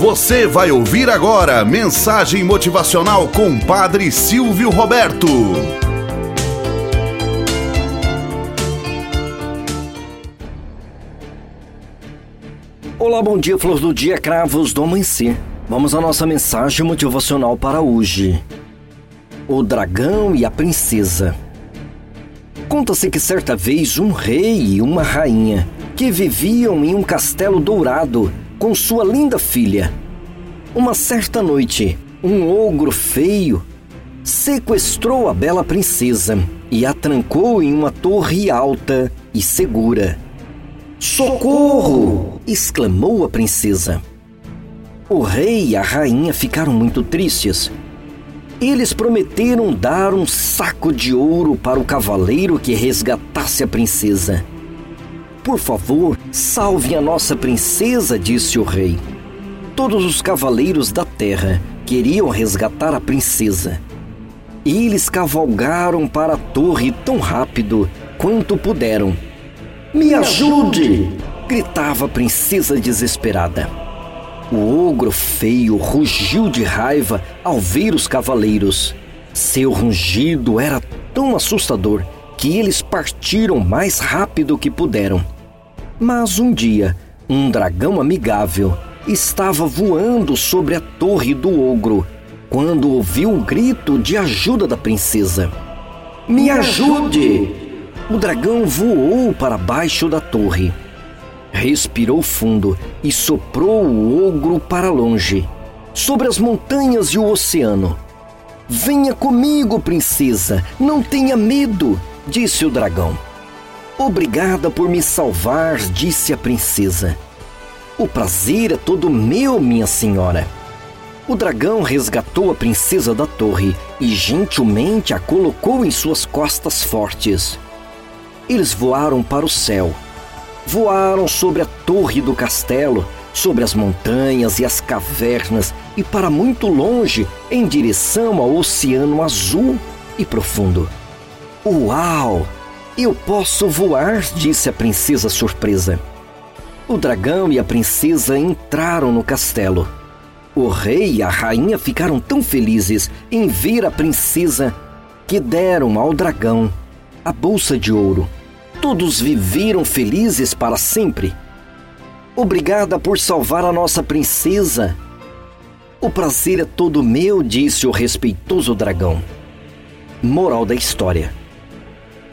Você vai ouvir agora mensagem motivacional com Padre Silvio Roberto. Olá, bom dia, flor do dia, cravos do amanhecer. Vamos à nossa mensagem motivacional para hoje. O dragão e a princesa. Conta-se que certa vez um rei e uma rainha que viviam em um castelo dourado com sua linda filha. Uma certa noite, um ogro feio sequestrou a bela princesa e a trancou em uma torre alta e segura. Socorro! exclamou a princesa. O rei e a rainha ficaram muito tristes. Eles prometeram dar um saco de ouro para o cavaleiro que resgatasse a princesa. Por favor, salve a nossa princesa, disse o rei. Todos os cavaleiros da terra queriam resgatar a princesa. Eles cavalgaram para a torre tão rápido quanto puderam. Me ajude! gritava a princesa desesperada. O ogro feio rugiu de raiva ao ver os cavaleiros. Seu rugido era tão assustador que eles partiram mais rápido que puderam. Mas um dia, um dragão amigável estava voando sobre a torre do ogro quando ouviu o grito de ajuda da princesa. Me ajude! O dragão voou para baixo da torre. Respirou fundo e soprou o ogro para longe, sobre as montanhas e o oceano. Venha comigo, princesa, não tenha medo, disse o dragão. Obrigada por me salvar, disse a princesa. O prazer é todo meu, minha senhora. O dragão resgatou a princesa da torre e gentilmente a colocou em suas costas fortes. Eles voaram para o céu. Voaram sobre a torre do castelo, sobre as montanhas e as cavernas e para muito longe, em direção ao oceano azul e profundo. Uau! Eu posso voar, disse a princesa surpresa. O dragão e a princesa entraram no castelo. O rei e a rainha ficaram tão felizes em ver a princesa que deram ao dragão a bolsa de ouro. Todos viveram felizes para sempre. Obrigada por salvar a nossa princesa. O prazer é todo meu, disse o respeitoso dragão. Moral da história.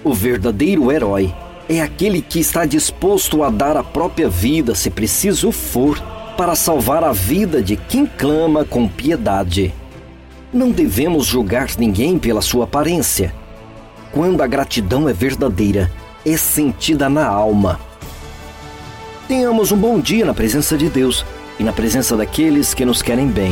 O verdadeiro herói é aquele que está disposto a dar a própria vida, se preciso for, para salvar a vida de quem clama com piedade. Não devemos julgar ninguém pela sua aparência. Quando a gratidão é verdadeira, é sentida na alma. Tenhamos um bom dia na presença de Deus e na presença daqueles que nos querem bem.